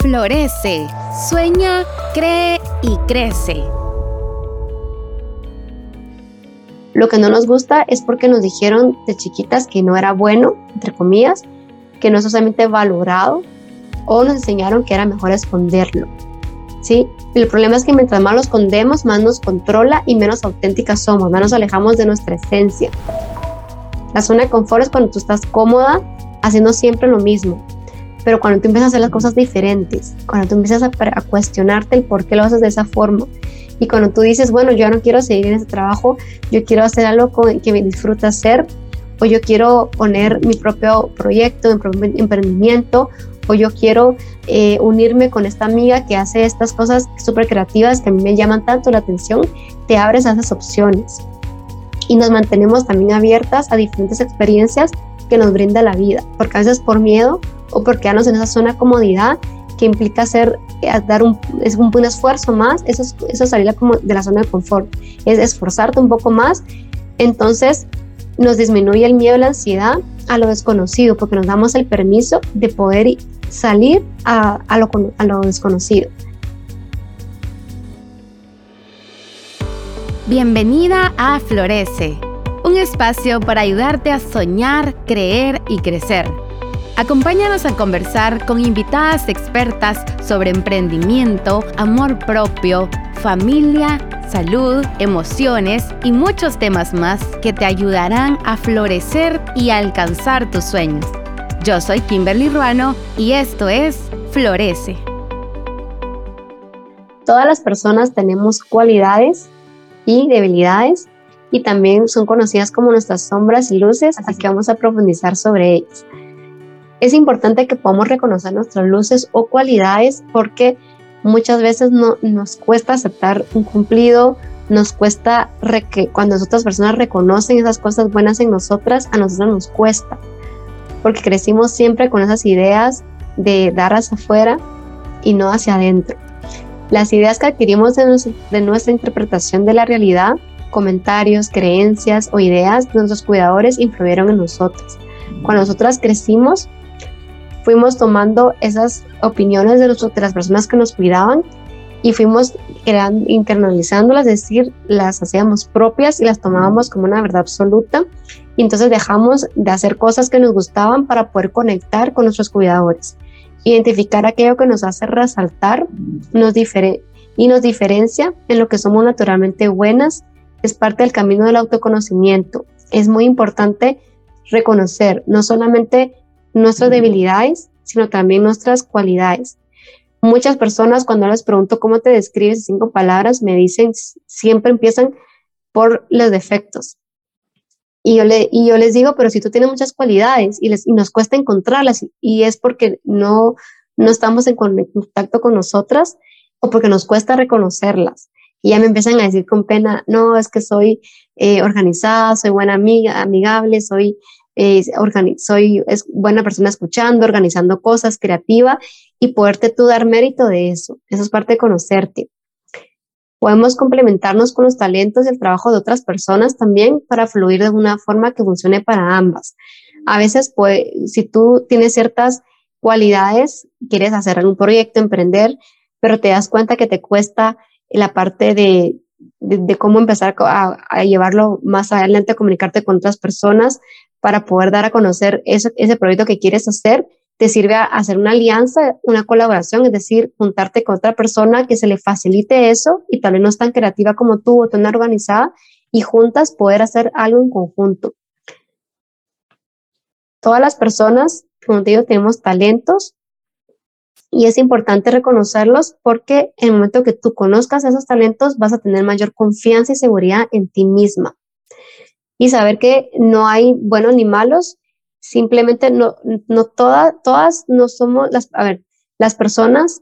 Florece, sueña, cree y crece. Lo que no nos gusta es porque nos dijeron de chiquitas que no era bueno, entre comillas, que no es socialmente valorado o nos enseñaron que era mejor esconderlo. ¿Sí? El problema es que mientras más lo escondemos, más nos controla y menos auténticas somos, más nos alejamos de nuestra esencia. La zona de confort es cuando tú estás cómoda haciendo siempre lo mismo, pero cuando tú empiezas a hacer las cosas diferentes, cuando tú empiezas a, cuestionarte el por qué lo haces de esa forma, y cuando tú dices, bueno, yo no quiero seguir en ese trabajo, yo quiero hacer algo que me disfruta hacer, o yo quiero poner mi propio proyecto, emprendimiento, o yo quiero eh, unirme con esta amiga que hace estas cosas súper creativas que a mí me llaman tanto la atención, te abres a esas opciones. Y nos mantenemos también abiertas a diferentes experiencias que nos brinda la vida, porque a veces por miedo o por quedarnos en esa zona de comodidad que implica hacer, eh, dar un, es un, esfuerzo más, eso es, eso salir de la zona de confort, es esforzarte un poco más, entonces nos disminuye el miedo la ansiedad a lo desconocido, porque nos damos el permiso de poder salir a, a, lo, a lo desconocido. Bienvenida a Florece, un espacio para ayudarte a soñar, creer y crecer Acompáñanos a conversar con invitadas expertas sobre emprendimiento, amor propio, familia, salud, emociones y muchos temas más que te ayudarán a florecer y alcanzar tus sueños. Yo soy Kimberly Ruano y esto es Florece. Todas las personas tenemos cualidades y debilidades y también son conocidas como nuestras sombras y luces, así que vamos a profundizar sobre ellas. Es importante que podamos reconocer nuestras luces o cualidades porque muchas veces no, nos cuesta aceptar un cumplido, nos cuesta que cuando otras personas reconocen esas cosas buenas en nosotras, a nosotros nos cuesta, porque crecimos siempre con esas ideas de dar hacia afuera y no hacia adentro. Las ideas que adquirimos de, de nuestra interpretación de la realidad, comentarios, creencias o ideas de nuestros cuidadores influyeron en nosotros. Cuando nosotras crecimos, fuimos tomando esas opiniones de, de las personas que nos cuidaban y fuimos internalizándolas, es decir, las hacíamos propias y las tomábamos como una verdad absoluta. Y entonces dejamos de hacer cosas que nos gustaban para poder conectar con nuestros cuidadores, identificar aquello que nos hace resaltar nos y nos diferencia en lo que somos naturalmente buenas. Es parte del camino del autoconocimiento. Es muy importante reconocer no solamente nuestras debilidades, sino también nuestras cualidades. Muchas personas cuando les pregunto cómo te describes en cinco palabras, me dicen, siempre empiezan por los defectos. Y yo, le, y yo les digo, pero si tú tienes muchas cualidades y, les, y nos cuesta encontrarlas y es porque no, no estamos en contacto con nosotras o porque nos cuesta reconocerlas. Y ya me empiezan a decir con pena, no, es que soy eh, organizada, soy buena amiga, amigable, soy soy es buena persona escuchando, organizando cosas, creativa y poderte tú dar mérito de eso. Eso es parte de conocerte. Podemos complementarnos con los talentos y el trabajo de otras personas también para fluir de una forma que funcione para ambas. A veces, pues, si tú tienes ciertas cualidades, quieres hacer algún proyecto, emprender, pero te das cuenta que te cuesta la parte de, cómo empezar a, a, llevarlo más adelante, a comunicarte con otras personas, para poder dar a conocer ese, proyecto que quieres hacer, te sirve a hacer una alianza, una colaboración, es decir, juntarte con otra persona que se le facilite eso y tal vez no es tan creativa como tú o tan organizada y juntas poder hacer algo en conjunto. Todas las personas, como te digo, tenemos talentos y es importante reconocerlos porque en el momento que tú conozcas esos talentos vas a tener mayor confianza y seguridad en ti misma y saber que no hay buenos ni malos, simplemente no, no todas, todas no somos, las, a ver, las personas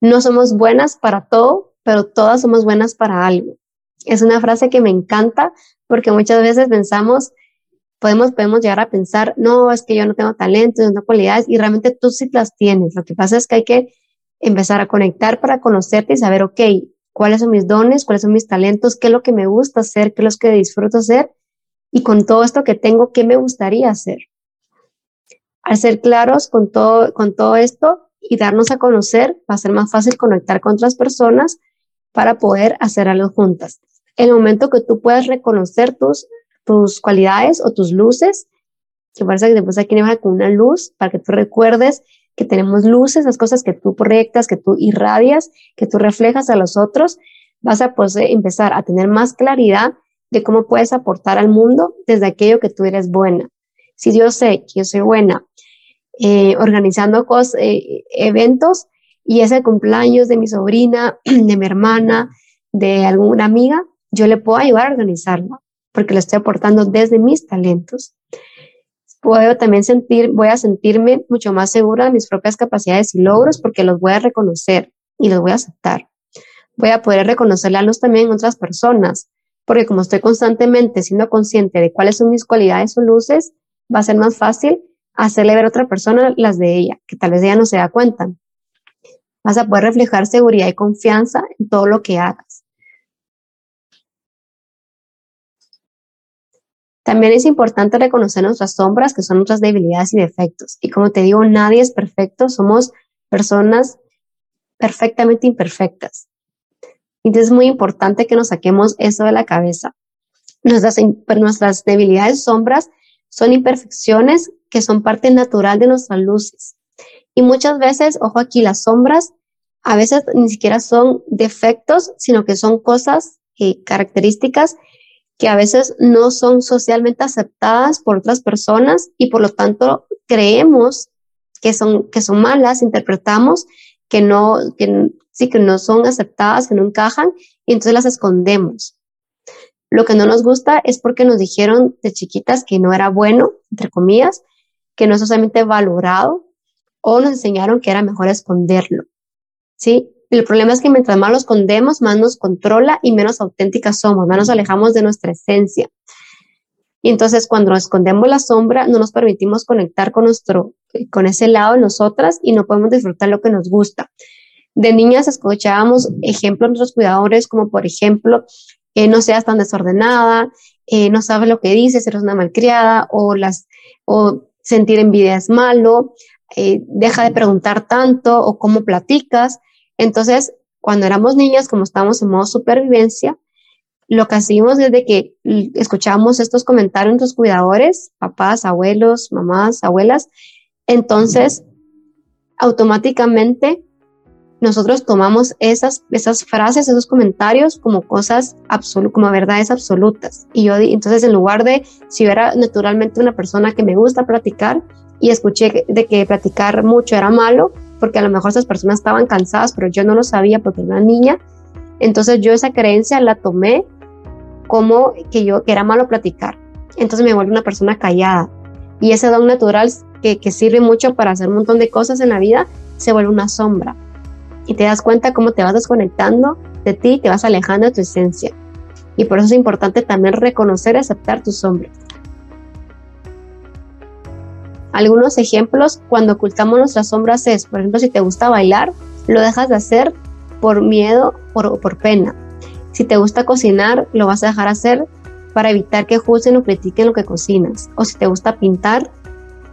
no somos buenas para todo, pero todas somos buenas para algo. Es una frase que me encanta porque muchas veces pensamos, podemos, podemos llegar a pensar, no, es que yo no tengo talento, no tengo cualidades y realmente tú sí las tienes. Lo que pasa es que hay que empezar a conectar para conocerte y saber, ok, cuáles son mis dones, cuáles son mis talentos, qué es lo que me gusta hacer, qué es lo que disfruto hacer y con todo esto que tengo, ¿qué me gustaría hacer? Al ser claros con todo, con todo esto, y darnos a conocer, va a ser más fácil conectar con otras personas para poder hacer algo juntas. El momento que tú puedas reconocer tus, tus cualidades o tus luces, que parece que después aquí con una luz para que tú recuerdes que tenemos luces, las cosas que tú proyectas, que tú irradias, que tú reflejas a los otros, vas a poder empezar a tener más claridad de cómo puedes aportar al mundo desde aquello que tú eres buena. Si yo sé que yo soy buena eh, organizando cosas, eh, eventos y ese cumpleaños de mi sobrina, de mi hermana, de alguna amiga, yo le puedo ayudar a organizarlo porque lo estoy aportando desde mis talentos. Puedo también sentir, voy a sentirme mucho más segura de mis propias capacidades y logros porque los voy a reconocer y los voy a aceptar. Voy a poder reconocer la luz también en otras personas, porque como estoy constantemente siendo consciente de cuáles son mis cualidades o luces, va a ser más fácil hacerle ver a otra persona las de ella, que tal vez ella no se da cuenta. Vas a poder reflejar seguridad y confianza en todo lo que hagas. También es importante reconocer nuestras sombras, que son nuestras debilidades y defectos. Y como te digo, nadie es perfecto, somos personas perfectamente imperfectas. Entonces es muy importante que nos saquemos eso de la cabeza. Nuestras, nuestras debilidades, sombras, son imperfecciones que son parte natural de nuestras luces. Y muchas veces, ojo aquí, las sombras a veces ni siquiera son defectos, sino que son cosas, y características que a veces no son socialmente aceptadas por otras personas y por lo tanto creemos que son, que son malas, interpretamos que no, que, sí, que no son aceptadas, que no encajan y entonces las escondemos. Lo que no nos gusta es porque nos dijeron de chiquitas que no era bueno, entre comillas, que no es socialmente valorado o nos enseñaron que era mejor esconderlo. ¿Sí? El problema es que mientras más lo escondemos, más nos controla y menos auténticas somos, más nos alejamos de nuestra esencia. Y entonces cuando escondemos la sombra, no nos permitimos conectar con nuestro, con ese lado de nosotras y no podemos disfrutar lo que nos gusta. De niñas escuchábamos ejemplos de nuestros cuidadores, como por ejemplo, eh, no seas tan desordenada, eh, no sabes lo que dices, eres una malcriada, o, las, o sentir envidia es malo, eh, deja de preguntar tanto, o cómo platicas. Entonces, cuando éramos niñas, como estábamos en modo supervivencia, lo que hacíamos desde que escuchábamos estos comentarios de nuestros cuidadores, papás, abuelos, mamás, abuelas, entonces automáticamente nosotros tomamos esas, esas frases, esos comentarios como cosas absolutas, como verdades absolutas. Y yo, entonces, en lugar de, si era naturalmente una persona que me gusta platicar y escuché de que platicar mucho era malo, porque a lo mejor esas personas estaban cansadas, pero yo no lo sabía porque era una niña, entonces yo esa creencia la tomé como que yo, que era malo platicar. Entonces me vuelvo una persona callada. Y ese don natural que, que sirve mucho para hacer un montón de cosas en la vida, se vuelve una sombra y te das cuenta cómo te vas desconectando de ti, te vas alejando de tu esencia. Y por eso es importante también reconocer y aceptar tus sombras. Algunos ejemplos cuando ocultamos nuestras sombras es, por ejemplo, si te gusta bailar, lo dejas de hacer por miedo o por pena. Si te gusta cocinar, lo vas a dejar hacer para evitar que juzguen o critiquen lo que cocinas. O si te gusta pintar,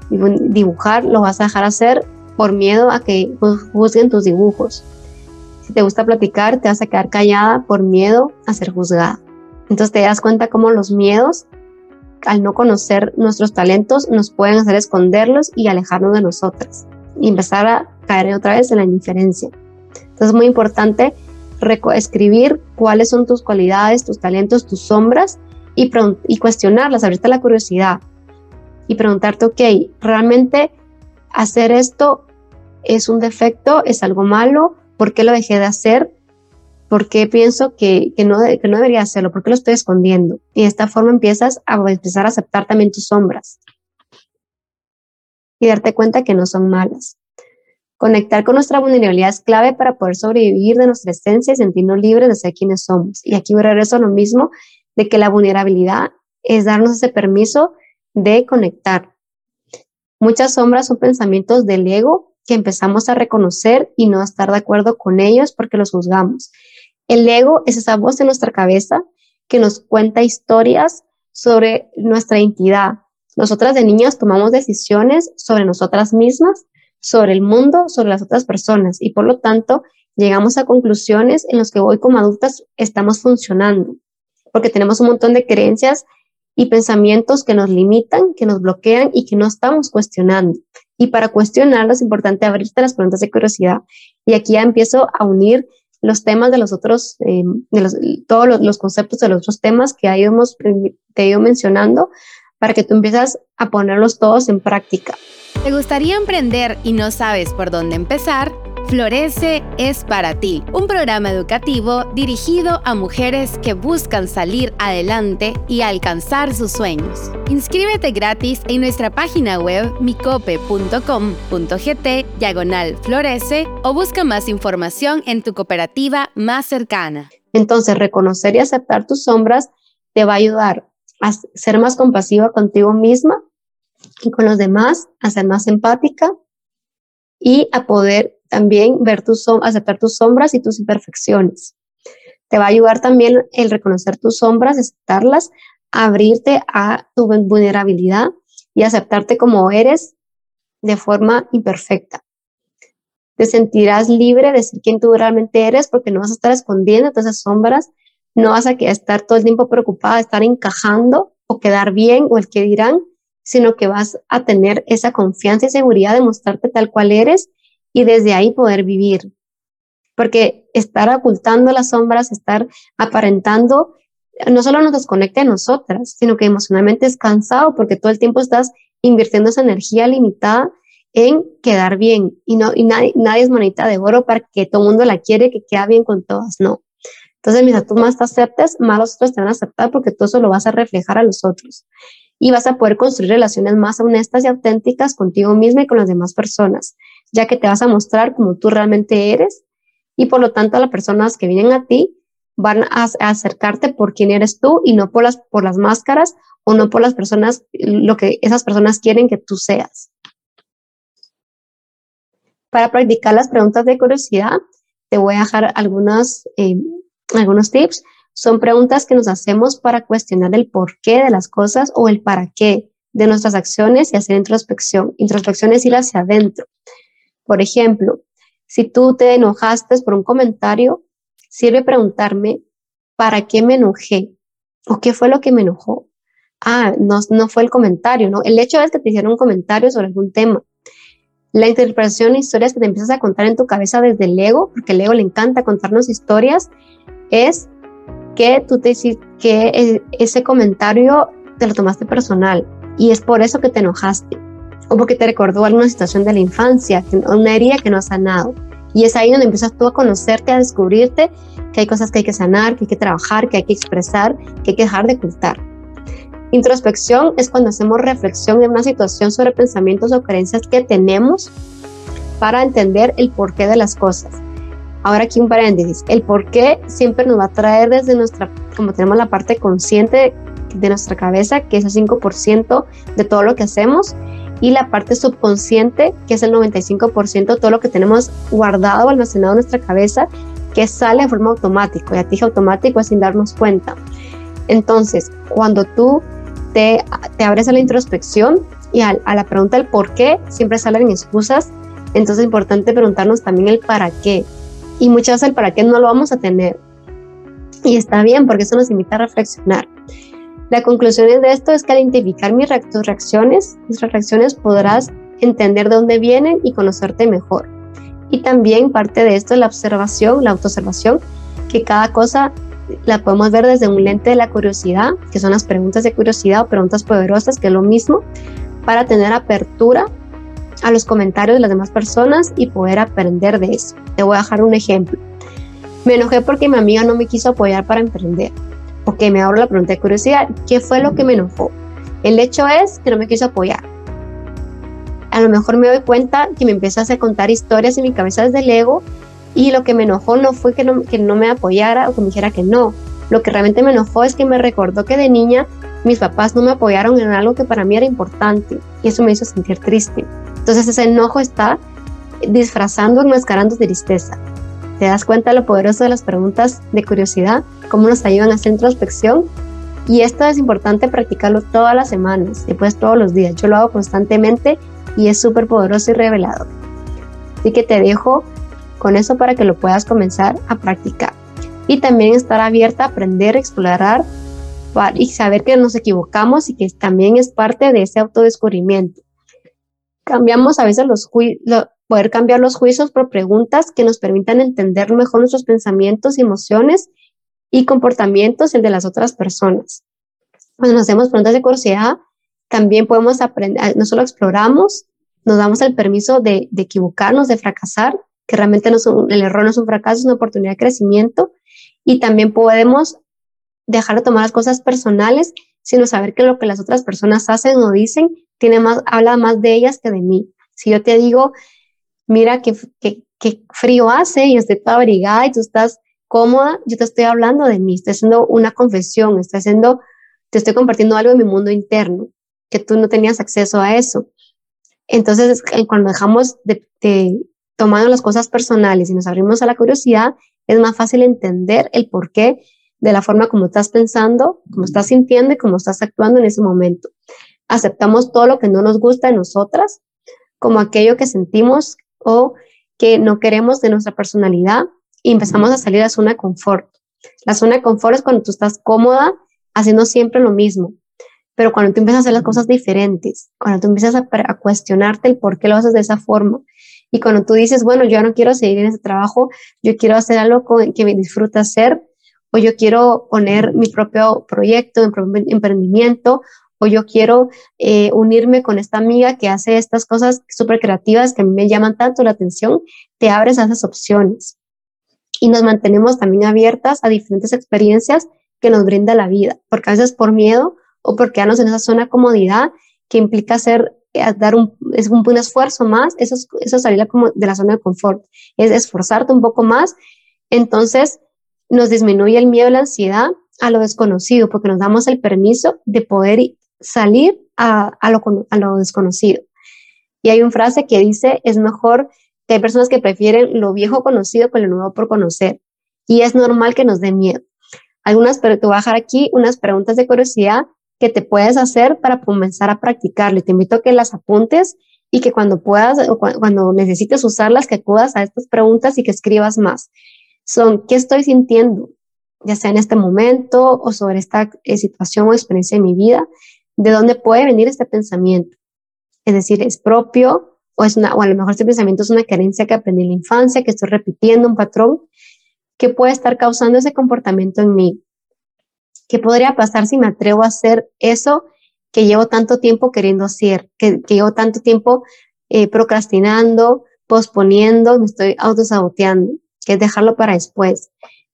dibujar, lo vas a dejar hacer por miedo a que juzguen tus dibujos. Si te gusta platicar, te vas a quedar callada por miedo a ser juzgada. Entonces te das cuenta cómo los miedos, al no conocer nuestros talentos, nos pueden hacer esconderlos y alejarnos de nosotras y empezar a caer otra vez en la indiferencia. Entonces es muy importante escribir cuáles son tus cualidades, tus talentos, tus sombras y, y cuestionarlas, abrirte la curiosidad y preguntarte, ok, ¿realmente hacer esto es un defecto, es algo malo, ¿por qué lo dejé de hacer? ¿Por qué pienso que, no, que no debería hacerlo? ¿Por qué lo estoy escondiendo? Y de esta forma empiezas a empezar a aceptar también tus sombras y darte cuenta que no son malas. Conectar con nuestra vulnerabilidad es clave para poder sobrevivir de nuestra esencia y sentirnos libres de ser quienes somos. Y aquí regreso a lo mismo de que la vulnerabilidad es darnos ese permiso de conectar. Muchas sombras son pensamientos del ego que empezamos a reconocer y no estar de acuerdo con ellos porque los juzgamos. El ego es esa voz de nuestra cabeza que nos cuenta historias sobre nuestra identidad. Nosotras de niñas tomamos decisiones sobre nosotras mismas sobre el mundo, sobre las otras personas y por lo tanto llegamos a conclusiones en las que hoy como adultas estamos funcionando, porque tenemos un montón de creencias y pensamientos que nos limitan, que nos bloquean y que no estamos cuestionando. Y para cuestionarlo es importante abrirte las preguntas de curiosidad. Y aquí ya empiezo a unir los temas de los otros, eh, de los, todos los, conceptos de los otros temas que hemos, te he ido mencionando para que tú empieces a ponerlos todos en práctica. ¿Te gustaría emprender y no sabes por dónde empezar? Florece es para ti, un programa educativo dirigido a mujeres que buscan salir adelante y alcanzar sus sueños. Inscríbete gratis en nuestra página web micope.com.gt diagonal florece o busca más información en tu cooperativa más cercana. Entonces, reconocer y aceptar tus sombras te va a ayudar a ser más compasiva contigo misma y con los demás, a ser más empática y a poder también ver tus, aceptar tus sombras y tus imperfecciones. Te va a ayudar también el reconocer tus sombras, aceptarlas, abrirte a tu vulnerabilidad y aceptarte como eres de forma imperfecta. Te sentirás libre de ser quien tú realmente eres porque no vas a estar escondiendo todas esas sombras, no vas a estar todo el tiempo preocupada de estar encajando o quedar bien o el que dirán, sino que vas a tener esa confianza y seguridad de mostrarte tal cual eres y desde ahí poder vivir. Porque estar ocultando las sombras, estar aparentando, no solo nos desconecta de nosotras, sino que emocionalmente es cansado porque todo el tiempo estás invirtiendo esa energía limitada en quedar bien y no y nadie, nadie es monita de oro para que todo el mundo la quiere, que queda bien con todas, no. Entonces, mientras tú más te aceptes, más los otros te van a aceptar porque tú eso lo vas a reflejar a los otros. Y vas a poder construir relaciones más honestas y auténticas contigo misma y con las demás personas ya que te vas a mostrar como tú realmente eres y por lo tanto las personas que vienen a ti van a, acercarte por quién eres tú y no por las, por las máscaras o no por las personas, lo que esas personas quieren que tú seas. Para practicar las preguntas de curiosidad, te voy a dejar algunos, eh, algunos tips. Son preguntas que nos hacemos para cuestionar el porqué de las cosas o el para qué de nuestras acciones y hacer introspección. Introspección es ir hacia adentro. Por ejemplo, si tú te enojaste por un comentario, sirve preguntarme, ¿para qué me enojé? ¿O qué fue lo que me enojó? Ah, no, no fue el comentario, ¿no? El hecho es que te hicieron un comentario sobre algún tema. La interpretación de historias que te empiezas a contar en tu cabeza desde el ego, porque el ego le encanta contarnos historias, es que tú te que e, ese comentario te lo tomaste personal y es por eso que te enojaste o porque te recordó alguna situación de la infancia, una herida que no ha sanado. Y es ahí donde empiezas tú a conocerte, a descubrirte que hay cosas que hay que sanar, que hay que trabajar, que hay que expresar, que hay que dejar de ocultar. Introspección es cuando hacemos reflexión en una situación sobre pensamientos o creencias que tenemos para entender el porqué de las cosas. Ahora aquí un paréntesis. El porqué siempre nos va a traer desde nuestra, como tenemos la parte consciente de nuestra cabeza, que es el 5% de todo lo que hacemos, y la parte subconsciente, que es el 95%, todo lo que tenemos guardado o almacenado en nuestra cabeza, que sale de forma automática, y a ti automático sin darnos cuenta. Entonces, cuando tú te, te abres a la introspección y a, a la pregunta del por qué, siempre salen excusas, entonces es importante preguntarnos también el para qué. Y muchas veces el para qué no lo vamos a tener. Y está bien, porque eso nos invita a reflexionar. La conclusión de esto es que al identificar mis reacciones, nuestras reacciones podrás entender de dónde vienen y conocerte mejor. Y también parte de esto es la observación, la autoobservación, que cada cosa la podemos ver desde un lente de la curiosidad, que son las preguntas de curiosidad o preguntas poderosas, que es lo mismo, para tener apertura a los comentarios de las demás personas y poder aprender de eso. Te voy a dejar un ejemplo. Me enojé porque mi amiga no me quiso apoyar para emprender. Ok, me abro la pregunta de curiosidad. ¿Qué fue lo que me enojó? El hecho es que no me quiso apoyar. A lo mejor me doy cuenta que me empiezas a contar historias en mi cabeza desde el ego y lo que me enojó no fue que no, que no me apoyara o que me dijera que no. Lo que realmente me enojó es que me recordó que de niña mis papás no me apoyaron en algo que para mí era importante y eso me hizo sentir triste. Entonces ese enojo está disfrazando, enmascarando tristeza. ¿Te das cuenta lo poderoso de las preguntas de curiosidad? ¿Cómo nos ayudan a hacer introspección? Y esto es importante practicarlo todas las semanas, después todos los días. Yo lo hago constantemente y es súper poderoso y revelador. Así que te dejo con eso para que lo puedas comenzar a practicar. Y también estar abierta a aprender, explorar y saber que nos equivocamos y que también es parte de ese autodescubrimiento. Cambiamos a veces los juicios, poder cambiar los juicios por preguntas que nos permitan entender mejor nuestros pensamientos emociones y comportamientos el de las otras personas. Cuando nos hacemos preguntas de curiosidad, también podemos aprender, no solo exploramos, nos damos el permiso de, de equivocarnos, de fracasar, que realmente no el error no es un fracaso, es una oportunidad de crecimiento, y también podemos dejar de tomar las cosas personales, sino saber que lo que las otras personas hacen o dicen tiene más, habla más de ellas que de mí. Si yo te digo, mira qué, qué, frío hace y estoy toda abrigada y tú estás cómoda, yo te estoy hablando de mí, estoy haciendo una confesión, estoy haciendo, te estoy compartiendo algo de mi mundo interno, que tú no tenías acceso a eso. Entonces, cuando dejamos de, de tomar las cosas personales y nos abrimos a la curiosidad, es más fácil entender el porqué de la forma como estás pensando, como estás sintiendo y cómo estás actuando en ese momento. Aceptamos todo lo que no nos gusta de nosotras, como aquello que sentimos o que no queremos de nuestra personalidad y empezamos a salir a zona de confort. La zona de confort es cuando tú estás cómoda haciendo siempre lo mismo, pero cuando tú empiezas a hacer las cosas diferentes, cuando tú empiezas a, cuestionarte el por qué lo haces de esa forma y cuando tú dices, bueno, yo no quiero seguir en ese trabajo, yo quiero hacer algo que me disfruta hacer, o yo quiero poner mi propio proyecto, mi emprendimiento, o yo quiero eh, unirme con esta amiga que hace estas cosas súper creativas que a mí me llaman tanto la atención, te abres a esas opciones. Y nos mantenemos también abiertas a diferentes experiencias que nos brinda la vida, porque a veces por miedo o porque quedarnos en esa zona de comodidad que implica hacer, eh, dar un, es un, esfuerzo más, eso es, eso salir de la zona de confort, es esforzarte un poco más. Entonces, nos disminuye el miedo la ansiedad a lo desconocido, porque nos damos el permiso de poder salir a, lo, desconocido. Y hay una frase que dice, es mejor que hay personas que prefieren lo viejo conocido con lo nuevo por conocer. Y es normal que nos dé miedo. Algunas, pero te voy a dejar aquí unas preguntas de curiosidad que te puedes hacer para comenzar a practicarlo. Y te invito a que las apuntes y que cuando puedas o cuando necesites usarlas, que acudas a estas preguntas y que escribas más son qué estoy sintiendo, ya sea en este momento o sobre esta eh, situación o experiencia de mi vida, de dónde puede venir este pensamiento. Es decir, es propio o es una, o a lo mejor este pensamiento es una carencia que aprendí en la infancia, que estoy repitiendo un patrón que puede estar causando ese comportamiento en mí. ¿Qué podría pasar si me atrevo a hacer eso que llevo tanto tiempo queriendo hacer, que, llevo tanto tiempo eh, procrastinando, posponiendo, me estoy autosaboteando? que es dejarlo para después.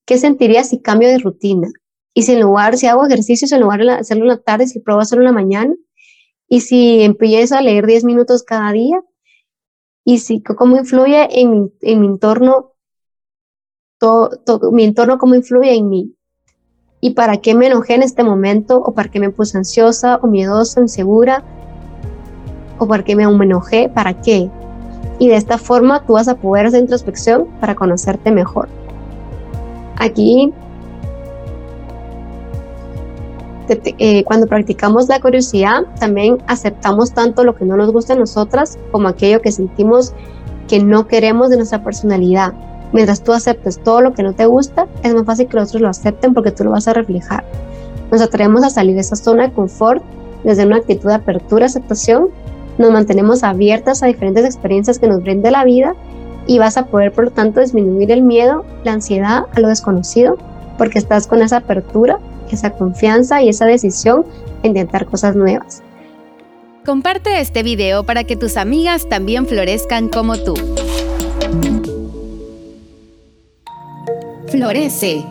¿Qué sentiría si cambio de rutina? Y si en lugar, si hago ejercicios, en lugar de hacerlo en la tarde, si pruebo hacerlo en la mañana, y si empiezo a leer 10 minutos cada día, y si cómo influye en, en mi entorno, todo, mi entorno, cómo influye en mí. Y para qué me enojé en este momento, o para qué me puse ansiosa, o miedosa, insegura, o para qué me, me enojé, para qué. Y de esta forma tú vas a poder hacer introspección para conocerte mejor. Aquí, eh, cuando practicamos la curiosidad, también aceptamos tanto lo que no nos gusta a nosotras como aquello que sentimos que no queremos de nuestra personalidad. Mientras tú aceptes todo lo que no te gusta, es más fácil que los otros lo acepten porque tú lo vas a reflejar. Nos atrevemos a salir de esa zona de confort desde una actitud de apertura, aceptación nos mantenemos abiertas a diferentes experiencias que nos brinde la vida y vas a poder, por lo tanto, disminuir el miedo, la ansiedad a lo desconocido, porque estás con esa apertura, esa confianza y esa decisión de intentar cosas nuevas. Comparte este video para que tus amigas también florezcan como tú. Florece